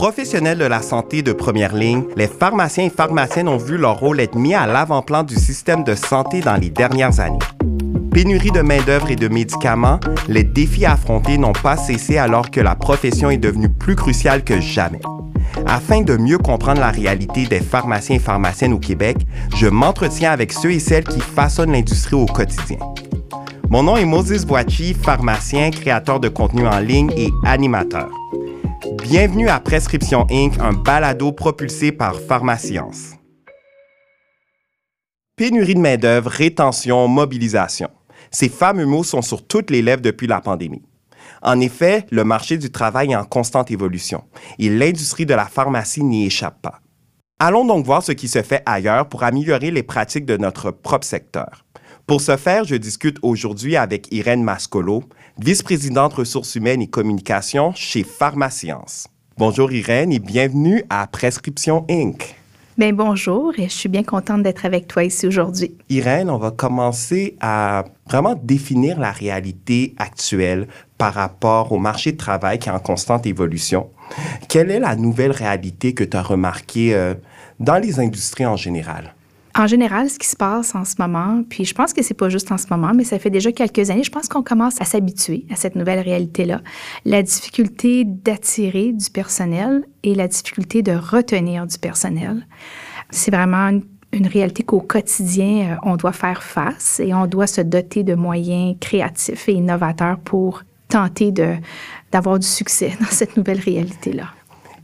Professionnels de la santé de première ligne, les pharmaciens et pharmaciennes ont vu leur rôle être mis à l'avant-plan du système de santé dans les dernières années. Pénurie de main-d'œuvre et de médicaments, les défis affrontés n'ont pas cessé alors que la profession est devenue plus cruciale que jamais. Afin de mieux comprendre la réalité des pharmaciens et pharmaciennes au Québec, je m'entretiens avec ceux et celles qui façonnent l'industrie au quotidien. Mon nom est Moses Boachi, pharmacien, créateur de contenu en ligne et animateur. Bienvenue à Prescription Inc., un balado propulsé par Pharmascience. Pénurie de main-d'œuvre, rétention, mobilisation. Ces fameux mots sont sur toutes les lèvres depuis la pandémie. En effet, le marché du travail est en constante évolution et l'industrie de la pharmacie n'y échappe pas. Allons donc voir ce qui se fait ailleurs pour améliorer les pratiques de notre propre secteur. Pour ce faire, je discute aujourd'hui avec Irène Mascolo, vice-présidente ressources humaines et communication chez Pharmascience. Bonjour Irène et bienvenue à Prescription Inc. Bien, bonjour et je suis bien contente d'être avec toi ici aujourd'hui. Irène, on va commencer à vraiment définir la réalité actuelle par rapport au marché de travail qui est en constante évolution. Quelle est la nouvelle réalité que tu as remarquée euh, dans les industries en général? En général, ce qui se passe en ce moment, puis je pense que c'est pas juste en ce moment, mais ça fait déjà quelques années, je pense qu'on commence à s'habituer à cette nouvelle réalité-là. La difficulté d'attirer du personnel et la difficulté de retenir du personnel. C'est vraiment une, réalité qu'au quotidien, euh, on doit faire face et on doit se doter de moyens créatifs et innovateurs pour tenter d'avoir du succès dans cette nouvelle réalité-là.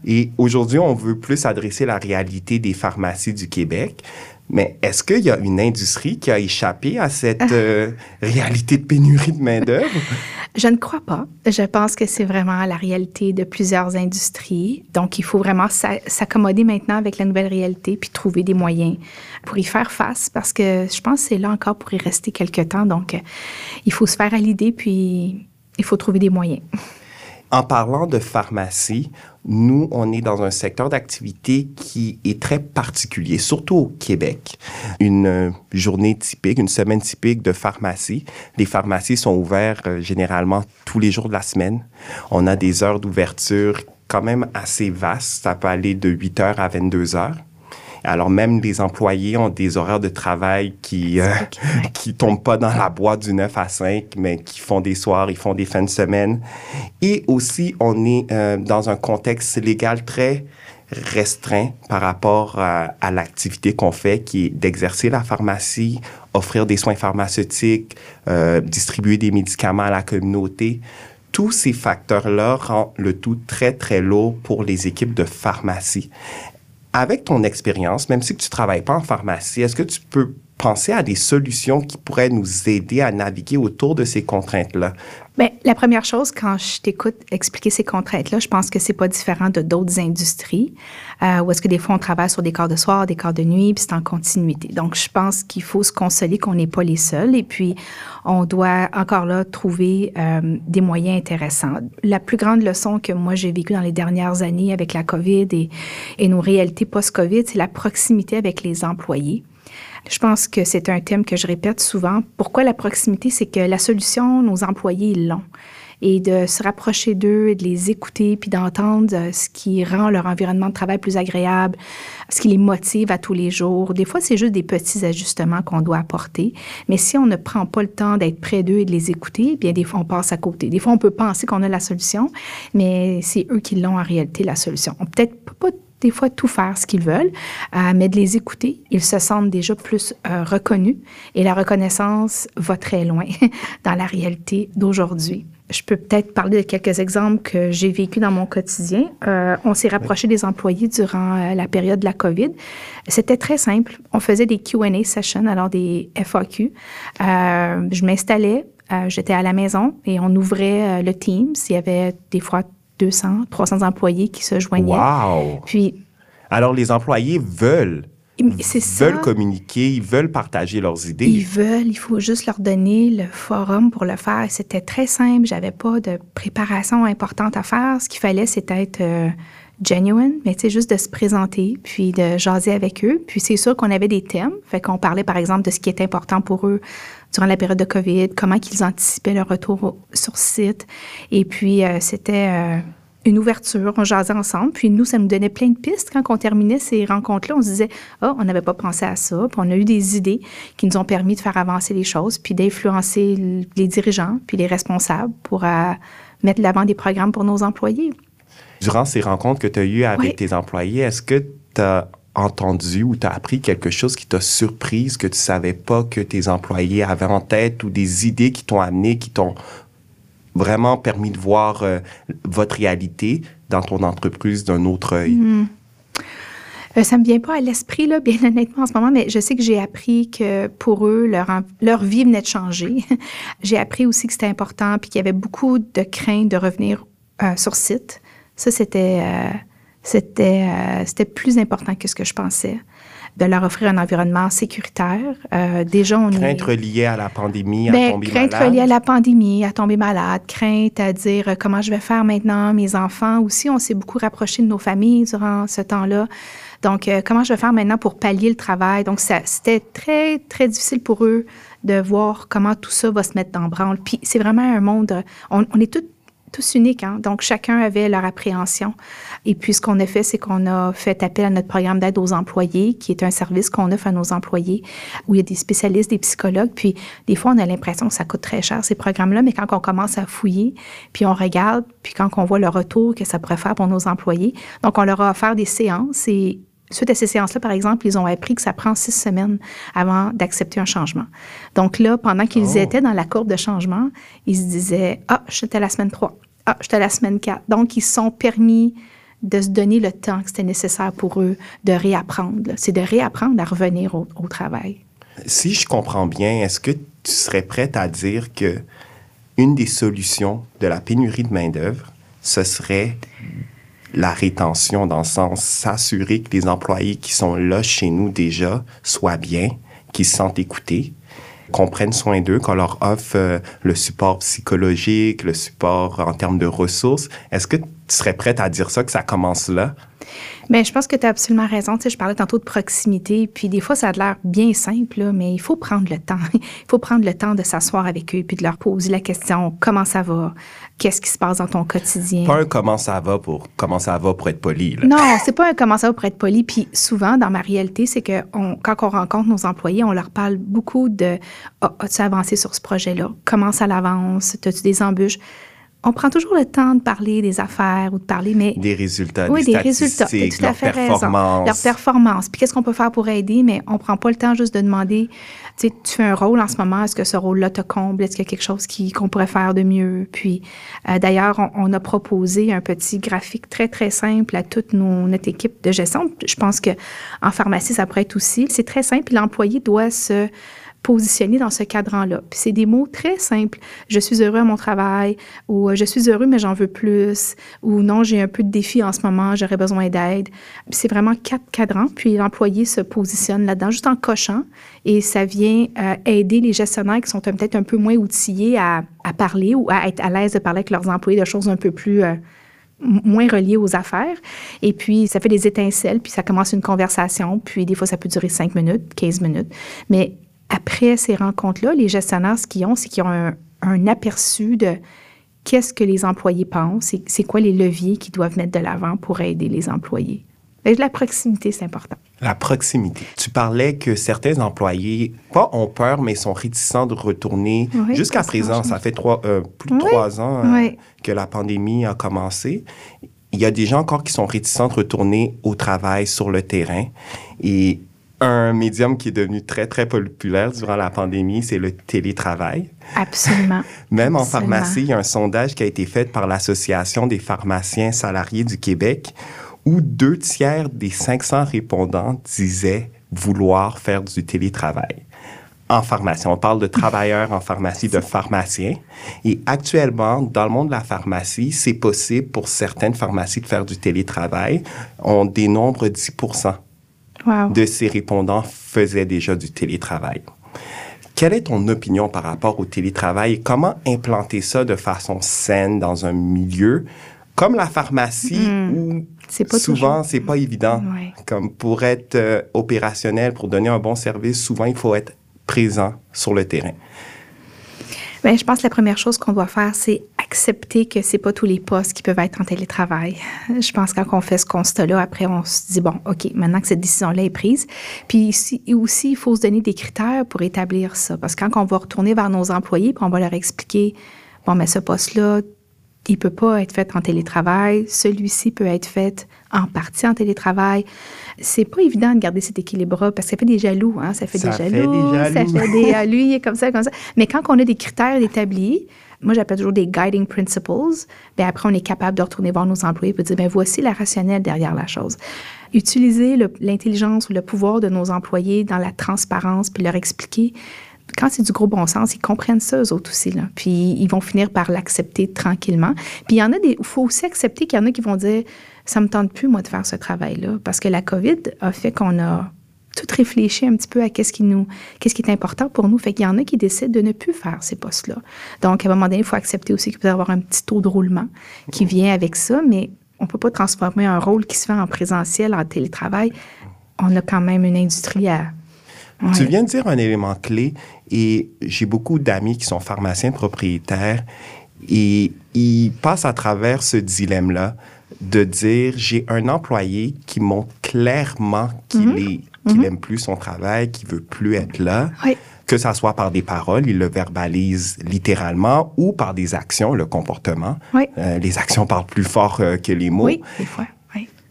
Et aujourd'hui, on veut plus adresser la réalité des pharmacies du Québec. Mais est-ce qu'il y a une industrie qui a échappé à cette euh, réalité de pénurie de main-d'œuvre? Je ne crois pas. Je pense que c'est vraiment la réalité de plusieurs industries. Donc, il faut vraiment s'accommoder maintenant avec la nouvelle réalité puis trouver des moyens pour y faire face parce que je pense que c'est là encore pour y rester quelque temps. Donc, il faut se faire à l'idée puis il faut trouver des moyens. En parlant de pharmacie, nous, on est dans un secteur d'activité qui est très particulier, surtout au Québec. Une journée typique, une semaine typique de pharmacie. Les pharmacies sont ouvertes euh, généralement tous les jours de la semaine. On a des heures d'ouverture quand même assez vastes. Ça peut aller de 8 heures à 22 heures. Alors même les employés ont des horaires de travail qui euh, qui tombent pas dans la boîte du 9 à 5, mais qui font des soirs, ils font des fins de semaine. Et aussi, on est euh, dans un contexte légal très restreint par rapport à, à l'activité qu'on fait, qui est d'exercer la pharmacie, offrir des soins pharmaceutiques, euh, distribuer des médicaments à la communauté tous ces facteurs-là rendent le tout très, très lourd pour les équipes de pharmacie. Avec ton expérience, même si tu ne travailles pas en pharmacie, est-ce que tu peux penser à des solutions qui pourraient nous aider à naviguer autour de ces contraintes-là? Bien, la première chose, quand je t'écoute expliquer ces contraintes-là, je pense que c'est pas différent de d'autres industries, euh, où est-ce que des fois on travaille sur des corps de soir, des corps de nuit, puis c'est en continuité. Donc, je pense qu'il faut se consoler qu'on n'est pas les seuls, et puis on doit encore là trouver euh, des moyens intéressants. La plus grande leçon que moi j'ai vécue dans les dernières années avec la COVID et, et nos réalités post-COVID, c'est la proximité avec les employés. Je pense que c'est un thème que je répète souvent. Pourquoi la proximité? C'est que la solution, nos employés l'ont. Et de se rapprocher d'eux et de les écouter, puis d'entendre euh, ce qui rend leur environnement de travail plus agréable, ce qui les motive à tous les jours. Des fois, c'est juste des petits ajustements qu'on doit apporter. Mais si on ne prend pas le temps d'être près d'eux et de les écouter, bien, des fois, on passe à côté. Des fois, on peut penser qu'on a la solution, mais c'est eux qui l'ont en réalité, la solution. On peut-être pas des fois tout faire ce qu'ils veulent, euh, mais de les écouter. Ils se sentent déjà plus euh, reconnus et la reconnaissance va très loin dans la réalité d'aujourd'hui. Je peux peut-être parler de quelques exemples que j'ai vécu dans mon quotidien. Euh, on s'est rapproché des employés durant la période de la COVID. C'était très simple. On faisait des Q&A sessions, alors des FAQ. je m'installais, j'étais à la maison et on ouvrait le Teams. Il y avait des fois 200, 300 employés qui se joignaient. Wow! Puis. Alors, les employés veulent. veulent communiquer, ils veulent partager leurs idées. Ils veulent, il faut juste leur donner le forum pour le faire. C'était très simple, j'avais pas de préparation importante à faire. Ce qu'il fallait, c'était être euh, genuine, mais tu juste de se présenter, puis de jaser avec eux. Puis c'est sûr qu'on avait des thèmes, fait qu'on parlait par exemple de ce qui est important pour eux durant la période de COVID, comment qu'ils anticipaient leur retour sur site. Et puis, euh, c'était euh, une ouverture, on jasait ensemble. Puis nous, ça nous donnait plein de pistes. Quand on terminait ces rencontres-là, on se disait, ah, on n'avait pas pensé à ça. Puis on a eu des idées qui nous ont permis de faire avancer les choses, puis d'influencer les dirigeants, puis les responsables pour euh, mettre l'avant des programmes pour nos employés. Durant ces rencontres que tu as eues avec tes employés, est-ce que tu as entendu ou tu as appris quelque chose qui t'a surprise, que tu savais pas que tes employés avaient en tête ou des idées qui t'ont amené, qui t'ont vraiment permis de voir euh, votre réalité dans ton entreprise d'un autre œil? Hmm. Euh, ça ne me vient pas à l'esprit, là, bien honnêtement, en ce moment, mais je sais que j'ai appris que pour eux, leur, leur vie venait de changer. j'ai appris aussi que c'était important, puis qu'il y avait beaucoup de crainte de revenir euh, sur site. Ça, c'était, c'était, c'était plus important que ce que je pensais de leur offrir un environnement sécuritaire. Euh, déjà, on crainte reliée à la pandémie, à ben, tomber crainte malade. reliée à la pandémie, à tomber malade, crainte à dire euh, comment je vais faire maintenant, mes enfants. Aussi, on s'est beaucoup rapproché de nos familles durant ce temps-là. Donc, euh, comment je vais faire maintenant pour pallier le travail? Donc, c'était très, très difficile pour eux de voir comment tout ça va se mettre dans branle. Puis, c'est vraiment un monde, on, on est tous tous uniques. Hein? Donc, chacun avait leur appréhension. Et puis, ce qu'on a fait, c'est qu'on a fait appel à notre programme d'aide aux employés, qui est un service qu'on offre à nos employés, où il y a des spécialistes, des psychologues. Puis, des fois, on a l'impression que ça coûte très cher, ces programmes-là, mais quand on commence à fouiller, puis on regarde, puis quand on voit le retour que ça pourrait faire pour nos employés, donc on leur a offert des séances et Suite à ces séances-là, par exemple, ils ont appris que ça prend six semaines avant d'accepter un changement. Donc là, pendant qu'ils oh. étaient dans la courbe de changement, ils se disaient Ah, j'étais à la semaine 3. Ah, j'étais à la semaine 4. Donc, ils sont permis de se donner le temps que c'était nécessaire pour eux de réapprendre. C'est de réapprendre à revenir au, au, travail. Si je comprends bien, est-ce que tu serais prête à dire que une des solutions de la pénurie de main-d'œuvre, ce serait la rétention dans le sens s'assurer que les employés qui sont là chez nous déjà soient bien, qu'ils se sentent écoutés, qu'on prenne soin d'eux, qu'on leur offre euh, le support psychologique, le support en termes de ressources. Est-ce que tu serais prête à dire ça, que ça commence là? Bien, je pense que tu as absolument raison. Tu sais, je parlais tantôt de proximité, puis des fois, ça a l'air bien simple, là, mais il faut prendre le temps. il faut prendre le temps de s'asseoir avec eux, puis de leur poser la question comment ça va, qu'est-ce qui se passe dans ton quotidien? Pas un comment ça va pour comment ça va pour être poli. Là. Non, c'est pas un comment ça va pour être poli. Puis souvent, dans ma réalité, c'est que on, quand on rencontre nos employés, on leur parle beaucoup de oh, as-tu avancé sur ce projet-là? Comment ça avance? As-tu des embûches? On prend toujours le temps de parler des affaires ou de parler, mais... Des résultats, oui, des, résultats. Tout à fait performance. Leur performance. Puis qu'est-ce qu'on peut faire pour aider, mais on prend pas le temps juste de demander, tu sais, tu fais un rôle en ce moment, est-ce que ce rôle-là te comble? Est-ce qu'il y a quelque chose qu'on pourrait faire de mieux? Puis, euh, d'ailleurs, on, a proposé un petit graphique très, très simple à toute nos, notre équipe de gestion. Je pense que en pharmacie, ça pourrait être aussi. C'est très simple. L'employé doit se positionner dans ce cadran-là. Puis c'est des mots très simples. Je suis heureux à mon travail ou euh, je suis heureux mais j'en veux plus ou non, j'ai un peu de défi en ce moment, j'aurais besoin d'aide. C'est vraiment quatre cadrans. Puis l'employé se positionne là-dedans juste en cochant et ça vient euh, aider les gestionnaires qui sont peut-être un peu moins outillés à, parler ou à être à l'aise de parler avec leurs employés de choses un peu plus... Euh, moins reliées aux affaires. Et puis, ça fait des étincelles, puis ça commence une conversation, puis des fois, ça peut durer 5 minutes, 15 minutes. Mais après ces rencontres-là, les gestionnaires, ce qu'ils ont, c'est qu'ils ont un, aperçu de qu'est-ce que les employés pensent, c'est quoi les leviers qu'ils doivent mettre de l'avant pour aider les employés. Et la proximité, c'est important. La proximité. Tu parlais que certains employés, pas ont peur, mais sont réticents de retourner. Jusqu'à présent, ça fait trois, euh, plus de trois ans euh, que la pandémie a commencé. Il y a des gens encore qui sont réticents de retourner au travail sur le terrain. Et un médium qui est devenu très, très populaire durant la pandémie, c'est le télétravail. Absolument. Même en pharmacie, il y a un sondage qui a été fait par l'Association des pharmaciens salariés du Québec où deux tiers des 500 répondants disaient vouloir faire du télétravail. En pharmacie, on parle de travailleurs en pharmacie, de pharmaciens. Et actuellement, dans le monde de la pharmacie, c'est possible pour certaines pharmacies de faire du télétravail. On dénombre 10 de ces répondants faisaient déjà du télétravail. Quelle est ton opinion par rapport au télétravail? Et comment implanter ça de façon saine dans un milieu comme la pharmacie où pas souvent c'est pas évident. Comme pour être euh, opérationnel, pour donner un bon service, souvent il faut être présent sur le terrain? Bien, je pense que la première chose qu'on doit faire, c'est accepter que c'est pas tous les postes qui peuvent être en télétravail. Je pense que quand on fait ce constat-là, après, on se dit, bon, OK, maintenant que cette décision-là est prise. Puis aussi, il faut se donner des critères pour établir ça. Parce que quand on va retourner vers nos employés, puis on va leur expliquer, bon, mais ce poste-là, il peut pas être fait en télétravail. Celui-ci peut être fait en partie en télétravail. C'est pas évident de garder cet équilibre-là parce que ça fait des jaloux, hein? Ça fait des jaloux. Ça fait des, lui, il est comme ça, comme ça. Mais quand on a des critères établis, moi, j'appelle toujours des guiding principles. Bien, après, on est capable de retourner voir nos employés et de dire, bien, voici la rationnelle derrière la chose. Utiliser l'intelligence ou le pouvoir de nos employés dans la transparence puis leur expliquer quand c'est du gros bon sens, ils comprennent ça, eux autres aussi. Puis ils vont finir par l'accepter tranquillement. Puis il y en a des. Il faut aussi accepter qu'il y en a qui vont dire Ça me tente plus, moi, de faire ce travail-là. Parce que la COVID a fait qu'on a tout réfléchi un petit peu à qu'est-ce qui nous, qu'est-ce qui est important pour nous. Fait qu'il y en a qui décident de ne plus faire ces postes-là. Donc, à un moment donné, il faut accepter aussi qu'il peut y avoir un petit taux de roulement qui vient avec ça, mais on ne peut pas transformer un rôle qui se fait en présentiel, en télétravail. On a quand même une industrie à, tu viens de dire un élément clé et j'ai beaucoup d'amis qui sont pharmaciens propriétaires et ils passent à travers ce dilemme-là de dire j'ai un employé qui montre clairement qu'il mm aime plus son travail, qu'il veut plus être là. Que ça soit par des paroles, il le verbalise littéralement, ou par des actions, le comportement. Euh, les actions parlent plus fort euh, que les mots. Oui, des fois.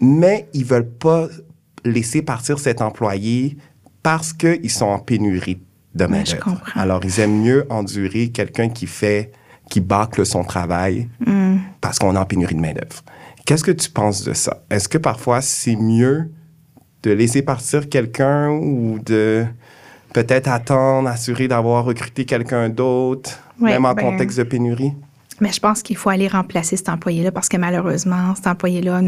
Mais ils veulent pas laisser partir cet employé parce qu'ils sont en pénurie de main Alors, ils aiment mieux endurer quelqu'un qui fait, qui bâcle son travail mm. parce qu'on est en pénurie de main-d'œuvre. Qu'est-ce que tu penses de ça? Est-ce que parfois c'est mieux de laisser partir quelqu'un ou de peut-être attendre, assurer d'avoir recruté quelqu'un d'autre, même en ben, contexte de pénurie? Mais je pense qu'il faut aller remplacer cet employé-là parce que malheureusement, cet employé-là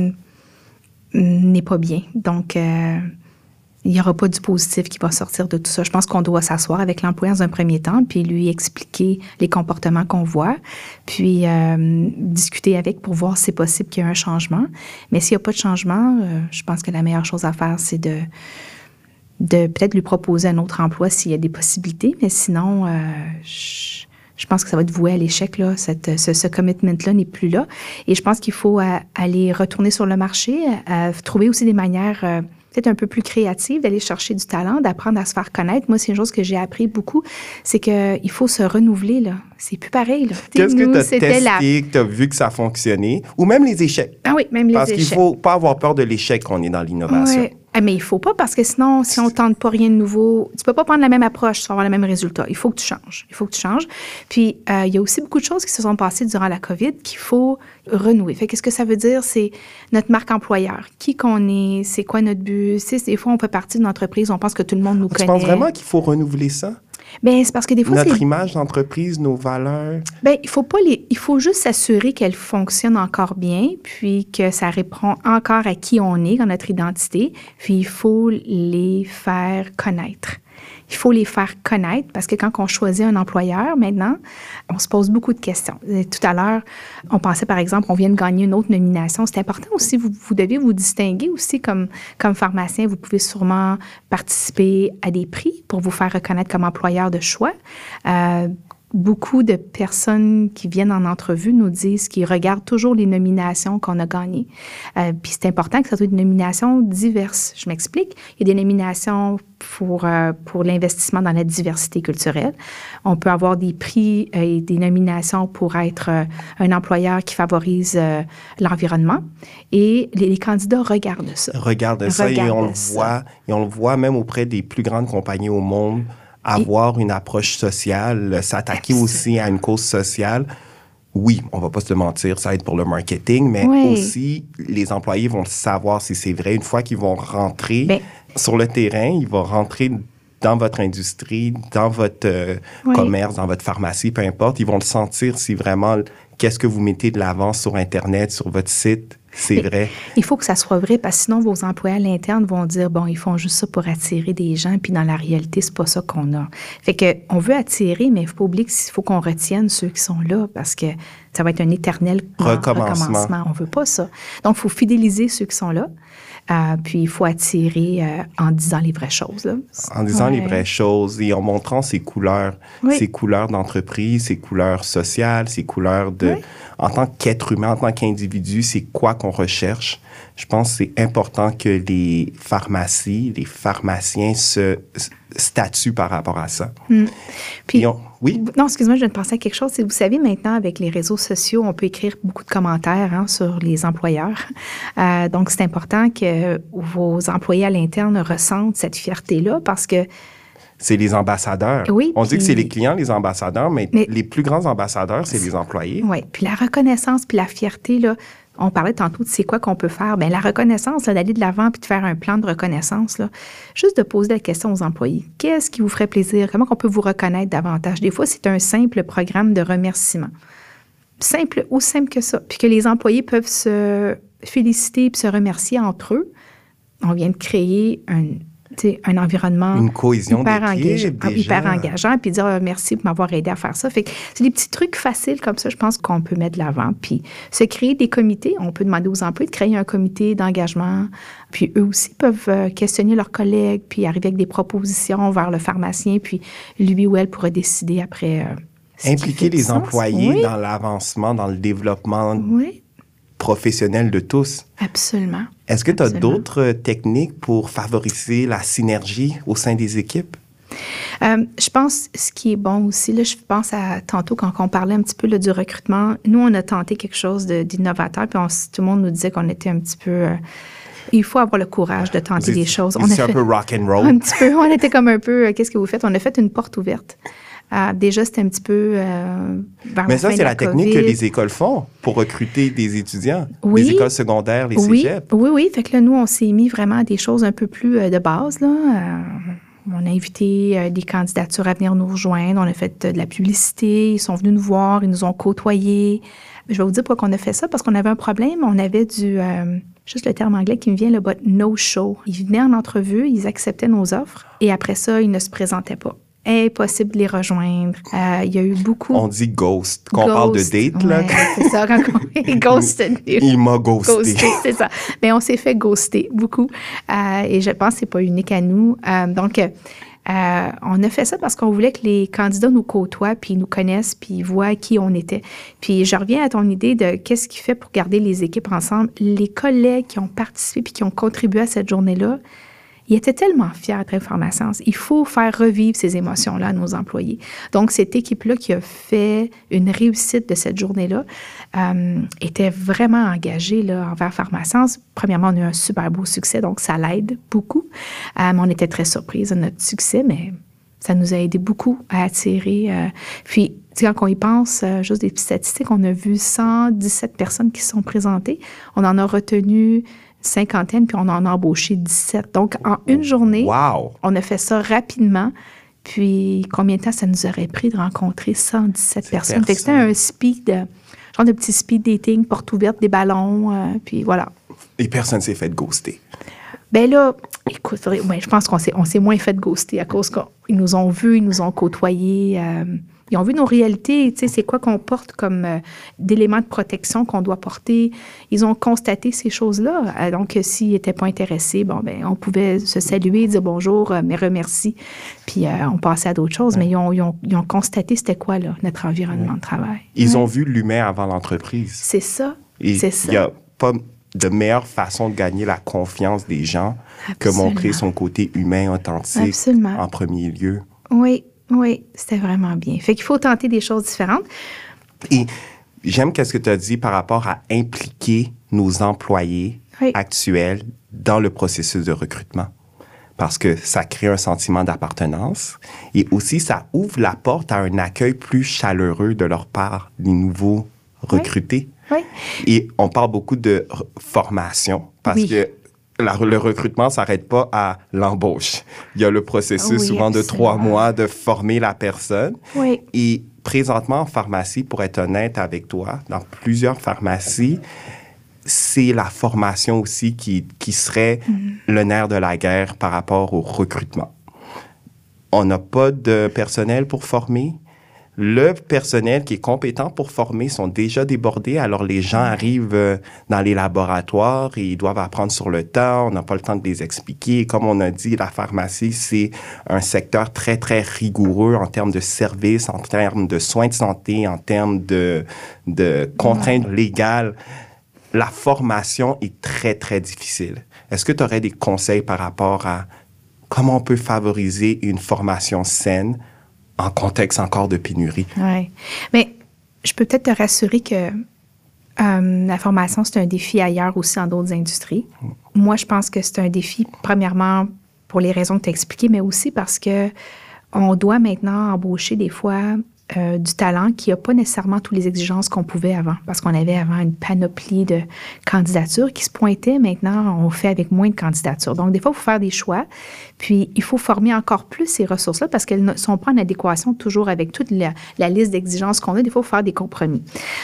n'est pas bien. Donc, euh, il n'y aura pas du positif qui va sortir de tout ça. Je pense qu'on doit s'asseoir avec l'employé dans un premier temps, puis lui expliquer les comportements qu'on voit, puis euh, discuter avec pour voir si c'est possible qu'il y ait un changement. Mais s'il n'y a pas de changement, euh, je pense que la meilleure chose à faire, c'est de, peut-être lui proposer un autre emploi s'il y a des possibilités. Mais sinon, euh, je, pense que ça va être voué à l'échec. Là. Ce commitment-là n'est plus là. Et je pense qu'il faut aller retourner sur le marché, trouver aussi des manières un peu plus créative, d'aller chercher du talent, d'apprendre à se faire connaître. Moi, c'est une chose que j'ai appris beaucoup, c'est qu'il faut se renouveler, là. C'est plus pareil, Qu'est-ce que tu as testé, que tu as vu que ça a fonctionné? Ou même les échecs? Ah oui, même les Parce échecs. Parce qu'il ne faut pas avoir peur de l'échec quand on est dans l'innovation. Ah, mais il faut pas parce que sinon, si on tente pas rien de nouveau, tu peux pas prendre la même approche sans avoir le même résultat. Il faut que tu changes. Il faut que tu changes. Puis, euh, il y a aussi beaucoup de choses qui se sont passées durant la COVID qu'il faut renouer. Fait qu'est-ce que ça veut dire? C'est notre marque employeur. Qui qu'on est? C'est quoi notre but? C'est, des fois, on fait partie d'une entreprise, on pense que tout le monde nous connaît. Tu penses vraiment qu'il faut renouveler ça? Bien, c'est parce que des fois, Notre image d'entreprise, nos valeurs. Bien, il faut pas les, il faut juste s'assurer qu'elles fonctionnent encore bien, puis que ça répond encore à qui on est, dans notre identité, puis il faut les faire connaître. Il faut les faire connaître parce que quand on choisit un employeur maintenant, on se pose beaucoup de questions. Tout à l'heure, on pensait par exemple, on vient de gagner une autre nomination. C'est important aussi, vous, vous devez vous distinguer aussi comme, comme pharmacien. Vous pouvez sûrement participer à des prix pour vous faire reconnaître comme employeur de choix. Euh, beaucoup de personnes qui viennent en entrevue nous disent qu'ils regardent toujours les nominations qu'on a gagnées. Euh, puis c'est important que ce soit des nominations diverses. Je m'explique. Il y a des nominations pour, euh, pour l'investissement dans la diversité culturelle. On peut avoir des prix euh, et des nominations pour être un employeur qui favorise l'environnement. Et les, candidats regardent ça. Regardent ça et on le voit. Et on le voit même auprès des plus grandes compagnies au monde avoir une approche sociale, s'attaquer aussi à une cause sociale. Oui, on va pas se mentir, ça aide pour le marketing, mais aussi les employés vont savoir si c'est vrai. Une fois qu'ils vont rentrer ben sur le terrain, ils vont rentrer dans votre industrie, dans votre euh, commerce, dans votre pharmacie, peu importe, ils vont le sentir si vraiment qu'est-ce que vous mettez de l'avant sur Internet, sur votre site, c'est vrai. Il faut que ça soit vrai parce que sinon vos employés à l'interne vont dire bon, ils font juste ça pour attirer des gens puis dans la réalité, c'est pas ça qu'on a. Fait que on veut attirer mais il faut pas oublier qu'il faut qu'on retienne ceux qui sont là parce que ça va être un éternel recommencement. recommencement. On veut pas ça. Donc il faut fidéliser ceux qui sont là. Euh, puis il faut attirer euh, en disant les vraies choses. Là. En disant les vraies choses et en montrant ses couleurs, Oui. ses couleurs d'entreprise, ses couleurs sociales, ses couleurs de... Oui. En tant qu'être humain, en tant qu'individu, c'est quoi qu'on recherche. Je pense que c'est important que les pharmacies, les pharmaciens se statuent par rapport à ça. Puis, Et on- oui? Non, excuse-moi, je viens de penser à quelque chose. Vous savez, maintenant, avec les réseaux sociaux, on peut écrire beaucoup de commentaires hein, sur les employeurs. Euh, donc, c'est important que vos employés à l'interne ressentent cette fierté-là parce que C'est les ambassadeurs. Oui, On dit que puis- c'est les clients, les ambassadeurs, mais, Mais- les plus grands ambassadeurs, c'est les employés. Oui, puis la reconnaissance, puis la fierté, là, on parlait tantôt de c'est quoi qu'on peut faire. Bien, la reconnaissance, d'aller de l'avant puis de faire un plan de reconnaissance, juste de poser la question aux employés. Qu'est-ce qui vous ferait plaisir? Comment on peut vous reconnaître davantage? Des fois, c'est un simple programme de remerciement. Simple, ou simple que ça. Puis que les employés peuvent se féliciter puis se remercier entre eux. On vient de créer un, un environnement Une cohésion hyper, hyper engageant, puis dire euh, merci pour m'avoir aidé à faire ça. Fait que c'est des petits trucs faciles comme ça, je pense qu'on peut mettre de l'avant. Puis se créer des comités, on peut demander aux employés de créer un comité d'engagement. Puis eux aussi peuvent euh, questionner leurs collègues, puis arriver avec des propositions vers le pharmacien, puis lui ou elle pourra décider après. euh, Impliquer les sens. employés Oui, dans l'avancement, dans le développement Oui, professionnel de tous. absolument. Est-ce que tu as d'autres euh, techniques pour favoriser la synergie au sein des équipes? Euh, je pense, ce qui est bon aussi, là, je pense à tantôt quand on parlait un petit peu là, du recrutement, nous, on a tenté quelque chose d'innovateur, puis on tout le monde nous disait qu'on était un petit peu... euh, il faut avoir le courage de tenter des choses. C'est a un peu rock and un roll? petit peu, on était comme un peu, euh, qu'est-ce que vous faites? On a fait une porte ouverte. Euh, déjà, c'était un petit peu euh, Mais ça, c'est la, technique que les écoles font pour recruter des étudiants. Oui. Les écoles secondaires, les oui, cégeps. Oui, oui. Fait que là, nous, on s'est mis vraiment à des choses un peu plus euh, de base. Là. Euh, on a invité des candidatures à venir nous rejoindre. On a fait de la publicité. Ils sont venus nous voir. Ils nous ont côtoyés. Je vais vous dire pourquoi on a fait ça. Parce qu'on avait un problème. On avait du... juste le terme anglais qui me vient, le but no-show. Ils venaient en entrevue. Ils acceptaient nos offres. Et après ça, ils ne se présentaient pas. Impossible de les rejoindre. Euh, il y a eu beaucoup... On dit ghost. Quand on parle de Ghost. date, là, c'est ça. Quand on... Ghosted. il m'a ghosté. Ghosté, c'est ça. Mais on s'est fait ghoster beaucoup. Euh, et je pense que c'est pas unique à nous. Euh, donc, euh, on a fait ça parce qu'on voulait que les candidats nous côtoient, puis nous connaissent, puis voient qui on était. Puis je reviens à ton idée de qu'est-ce qui fait pour garder les équipes ensemble. Les collègues qui ont participé puis qui ont contribué à cette journée-là, ils étaient tellement fiers d'être pharmaciens. Il faut faire revivre ces émotions-là à nos employés. Donc, cette équipe-là qui a fait une réussite de cette journée-là euh, était vraiment engagée envers Pharmaciens. Premièrement, on a eu un super beau succès, donc ça l'aide beaucoup. Euh, on était très surprise de notre succès, mais ça nous a aidé beaucoup à attirer. euh, puis, quand on y pense, euh, juste des statistiques, on a vu 117 personnes qui se sont présentées. On en a retenu cinquantaine, puis on en a embauché 17. Donc, en une journée, Wow! on a fait ça rapidement. Puis, combien de temps ça nous aurait pris de rencontrer 117 personnes? C'était un speed, euh, genre de petit speed dating, porte ouverte, des ballons, euh, puis voilà. Et personne s'est fait ghoster. Ben là, écoute, faudrait- je pense qu'on s'est, on s'est moins fait ghoster à cause qu'ils nous ont vus, ils nous ont côtoyés. euh, ils ont vu nos réalités, tu sais, c'est quoi qu'on porte comme euh, d'éléments de protection qu'on doit porter. Ils ont constaté ces choses-là. Euh, donc, euh, s'ils n'étaient pas intéressés, bon, ben, on pouvait se saluer, dire bonjour, euh, mais remercie. Puis, euh, on passait à d'autres choses. Mais ils ont, ils ont- ils ont constaté c'était quoi, là, notre environnement de travail. Ils Ouais. ont vu l'humain avant l'entreprise. C'est ça. C'est il ça. n'y a pas de meilleure façon de gagner la confiance des gens que Absolument. montrer son côté humain, authentique Absolument. en premier lieu. Oui, oui, c'était vraiment bien. Fait qu'il faut tenter des choses différentes. Et j'aime qu'est-ce que tu as dit par rapport à impliquer nos employés Oui. actuels dans le processus de recrutement. Parce que ça crée un sentiment d'appartenance et aussi ça ouvre la porte à un accueil plus chaleureux de leur part des nouveaux recrutés. Oui. Et on parle beaucoup de formation parce Oui. que la- le recrutement s'arrête pas à l'embauche. Il y a le processus Oui, souvent de trois mois de former la personne. Oui. Et présentement en pharmacie, pour être honnête avec toi, dans plusieurs pharmacies, c'est la formation aussi qui, qui serait le nerf de la guerre par rapport au recrutement. On n'a pas de personnel pour former. Le personnel qui est compétent pour former sont déjà débordés. Alors, les gens arrivent euh, dans les laboratoires et ils doivent apprendre sur le temps. On n'a pas le temps de les expliquer. Comme on a dit, la pharmacie, c'est un secteur très, très rigoureux en termes de services, en termes de soins de santé, en termes de, de contraintes légales. La formation est très, très difficile. Est-ce que tu aurais des conseils par rapport à comment on peut favoriser une formation saine en contexte encore de pénurie. Oui. Mais je peux peut-être te rassurer que euh, la formation, c'est un défi ailleurs aussi dans d'autres industries. Moi, je pense que c'est un défi, premièrement, pour les raisons que tu as expliquées, mais aussi parce que on doit maintenant embaucher des fois euh, du talent qui n'a pas nécessairement toutes les exigences qu'on pouvait avant, parce qu'on avait avant une panoplie de candidatures qui se pointaient. Maintenant, on fait avec moins de candidatures. Donc, des fois, il faut faire des choix. Puis, il faut former encore plus ces ressources-là parce qu'elles ne sont pas en adéquation toujours avec toute la, liste d'exigences qu'on a. Des fois, il faut faire des compromis.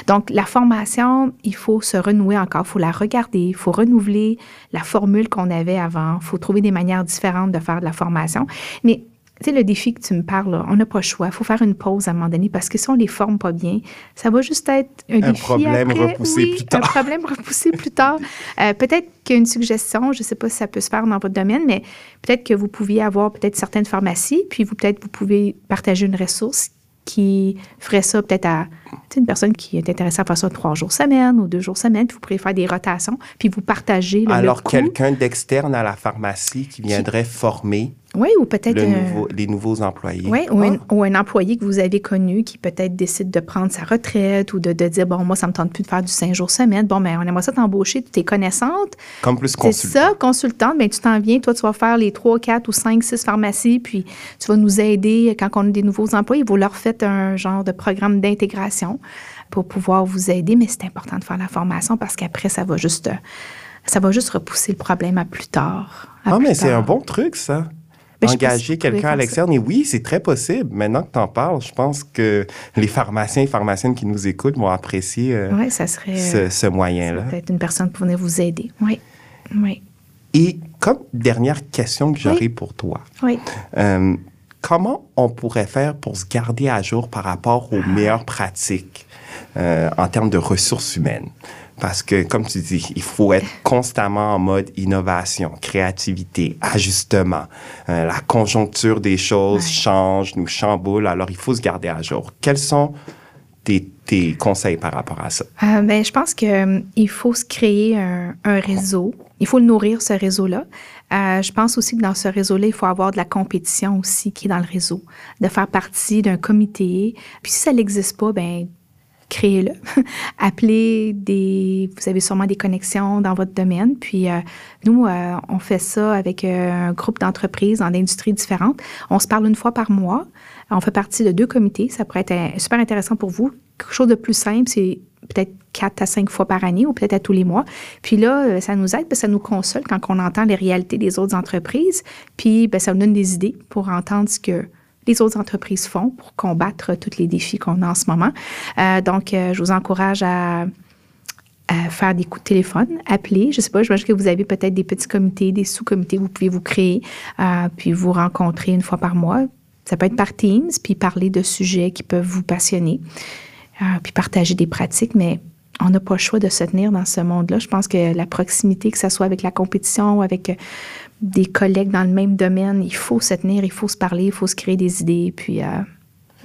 Donc, la formation, il faut se renouer encore. Il faut la regarder. Il faut renouveler la formule qu'on avait avant. Il faut trouver des manières différentes de faire de la formation. Mais tu sais, le défi que tu me parles, on n'a pas le choix. Il faut faire une pause à un moment donné parce que si on les forme pas bien, ça va juste être un, défi. Problème repoussé plus tard. Un problème repoussé plus tard. Euh, peut-être qu'une suggestion, je ne sais pas si ça peut se faire dans votre domaine, mais peut-être que vous pouviez avoir peut-être certaines pharmacies, puis vous peut-être vous pouvez partager une ressource qui ferait ça peut-être à une personne qui est intéressée à faire ça trois jours semaine ou deux jours semaine, puis vous pourriez faire des rotations, puis vous partagez le Alors, quelqu'un d'externe à la pharmacie qui viendrait former oui, ou peut-être. les nouveaux employés. Oui, ah. ou, un, employé que vous avez connu qui peut-être décide de prendre sa retraite ou de, dire bon, moi, ça me tente plus de faire du cinq jours semaine. Bon, mais ben, on aimerait ça t'embaucher, tu es connaissante. Comme plus consultante. C'est ça, consultante. mais ben, tu t'en viens, toi, tu vas faire les trois, quatre ou cinq, six pharmacies, puis tu vas nous aider quand on a des nouveaux employés. Vous leur faites un genre de programme d'intégration pour pouvoir vous aider, mais c'est important de faire la formation parce qu'après, ça va juste. Ça va juste repousser le problème à plus tard. ah, mais c'est un bon truc, ça. Ben, engager quelqu'un à l'externe. Et oui, c'est très possible. Maintenant que tu en parles, je pense que les pharmaciens et pharmaciennes qui nous écoutent vont apprécier euh, ça serait, ce, ce moyen-là. Peut-être une personne pour venir vous aider. Oui. oui. Et comme dernière question que j'aurais pour toi, oui. Euh, comment on pourrait faire pour se garder à jour par rapport aux meilleures pratiques euh, en termes de ressources humaines? Parce que, comme tu dis, il faut être constamment en mode innovation, créativité, ajustement. Euh, la conjoncture des choses change, nous chamboule, alors il faut se garder à jour. Quels sont tes, tes conseils par rapport à ça? Euh, ben, je pense qu'il euh, faut se créer un, un, réseau. Il faut nourrir ce réseau-là. Je pense aussi que dans ce réseau-là, il faut avoir de la compétition aussi qui est dans le réseau, de faire partie d'un comité. Puis si ça n'existe pas, ben créez-le. Appelez des... Vous avez sûrement des connexions dans votre domaine. Puis euh, nous, euh, on fait ça avec euh, un groupe d'entreprises dans d'industries différentes. On se parle une fois par mois. On fait partie de deux comités. Ça pourrait être super intéressant pour vous. Quelque chose de plus simple, c'est peut-être quatre à cinq fois par année ou peut-être à tous les mois. Puis là, ça nous aide, ça nous console quand on entend les réalités des autres entreprises. Puis ben, ça nous donne des idées pour entendre ce que les autres entreprises font pour combattre tous les défis qu'on a en ce moment. Euh, donc, euh, je vous encourage à, faire des coups de téléphone, appeler. Je ne sais pas, pense que vous avez peut-être des petits comités, des sous-comités, vous pouvez vous créer, euh, puis vous rencontrer une fois par mois. Ça peut être par Teams, puis parler de sujets qui peuvent vous passionner, puis partager des pratiques, mais on n'a pas le choix de se tenir dans ce monde-là. Je pense que la proximité, que ce soit avec la compétition ou avec des collègues dans le même domaine. Il faut se tenir, il faut se parler, il faut se créer des idées. Puis, euh,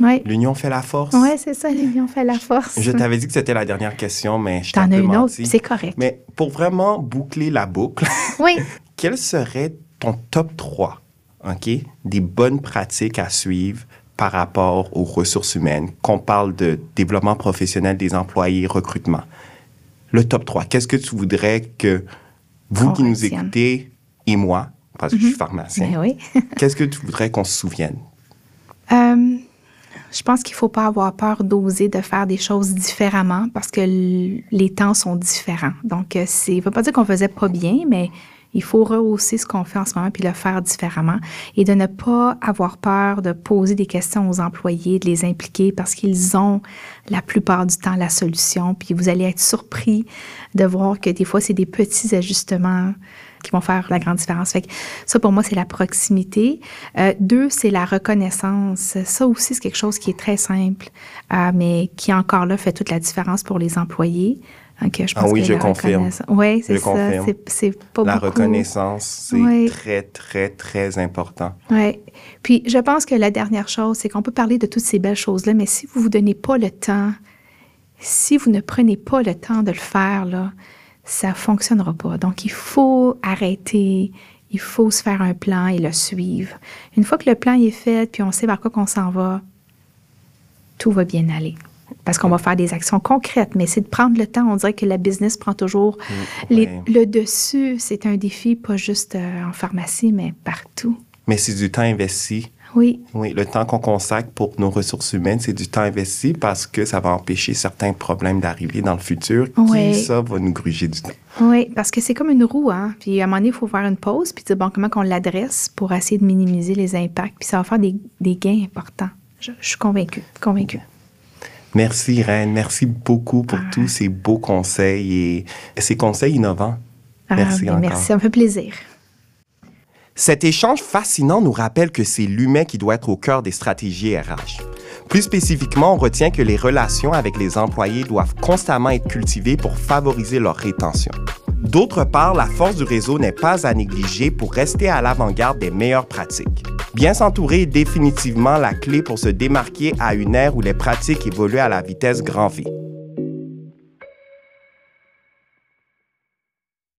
ouais. L'union fait la force. Oui, c'est ça, l'union fait la force. Je t'avais dit que c'était la dernière question, mais je t'en ai une autre, c'est correct. Mais pour vraiment boucler la boucle, oui. quel serait ton top 3 OK, des bonnes pratiques à suivre par rapport aux ressources humaines, qu'on parle de développement professionnel des employés, recrutement? Le top 3, qu'est-ce que tu voudrais que vous qui nous écoutez et moi, parce que je suis mhm. pharmacien, ben oui. qu'est-ce que tu voudrais qu'on se souvienne? Euh, je pense qu'il ne faut pas avoir peur d'oser de faire des choses différemment parce que les temps sont différents. Donc, ça ne veut pas dire qu'on faisait pas bien, mais Il faut rehausser ce qu'on fait en ce moment puis le faire différemment et de ne pas avoir peur de poser des questions aux employés, de les impliquer parce qu'ils ont la plupart du temps la solution. Puis vous allez être surpris de voir que des fois, c'est des petits ajustements qui vont faire la grande différence. Fait que ça, pour moi, c'est la proximité. Euh, deux, c'est la reconnaissance. Ça aussi, c'est quelque chose qui est très simple, euh, mais qui encore là fait toute la différence pour les employés. Okay, je ah pense ah oui, je confirme. Oui, c'est ça. C'est pas La reconnaissance, c'est très, très, très important. Oui. Puis, je pense que la dernière chose, c'est qu'on peut parler de toutes ces belles choses-là, mais si vous ne vous donnez pas le temps, si vous ne prenez pas le temps de le faire, là, ça fonctionnera pas. Donc, il faut arrêter, il faut se faire un plan et le suivre. Une fois que le plan est fait, puis on sait vers quoi qu'on s'en va, tout va bien aller. Parce qu'on va faire des actions concrètes, mais c'est de prendre le temps. On dirait que la business prend toujours mm, le dessus. C'est un défi, pas juste euh, en pharmacie, mais partout. Mais c'est du temps investi oui. Oui, le temps qu'on consacre pour nos ressources humaines, c'est du temps investi parce que ça va empêcher certains problèmes d'arriver dans le futur oui. qui, ça, va nous gruger du temps. Oui, parce que c'est comme une roue, hein. Puis à un moment donné, il faut faire une pause puis dire, bon, comment qu'on l'adresse pour essayer de minimiser les impacts. Puis ça va faire des, gains importants. Je, suis convaincue, convaincue. Merci, Reine. Merci beaucoup pour ah. tous ces beaux conseils et ces conseils innovants. Ah, merci ben, encore. Merci, ça me fait plaisir. Cet échange fascinant nous rappelle que c'est l'humain qui doit être au cœur des stratégies RH. Plus spécifiquement, on retient que les relations avec les employés doivent constamment être cultivées pour favoriser leur rétention. D'autre part, la force du réseau n'est pas à négliger pour rester à l'avant-garde des meilleures pratiques. Bien s'entourer est définitivement la clé pour se démarquer à une ère où les pratiques évoluent à la vitesse grand V.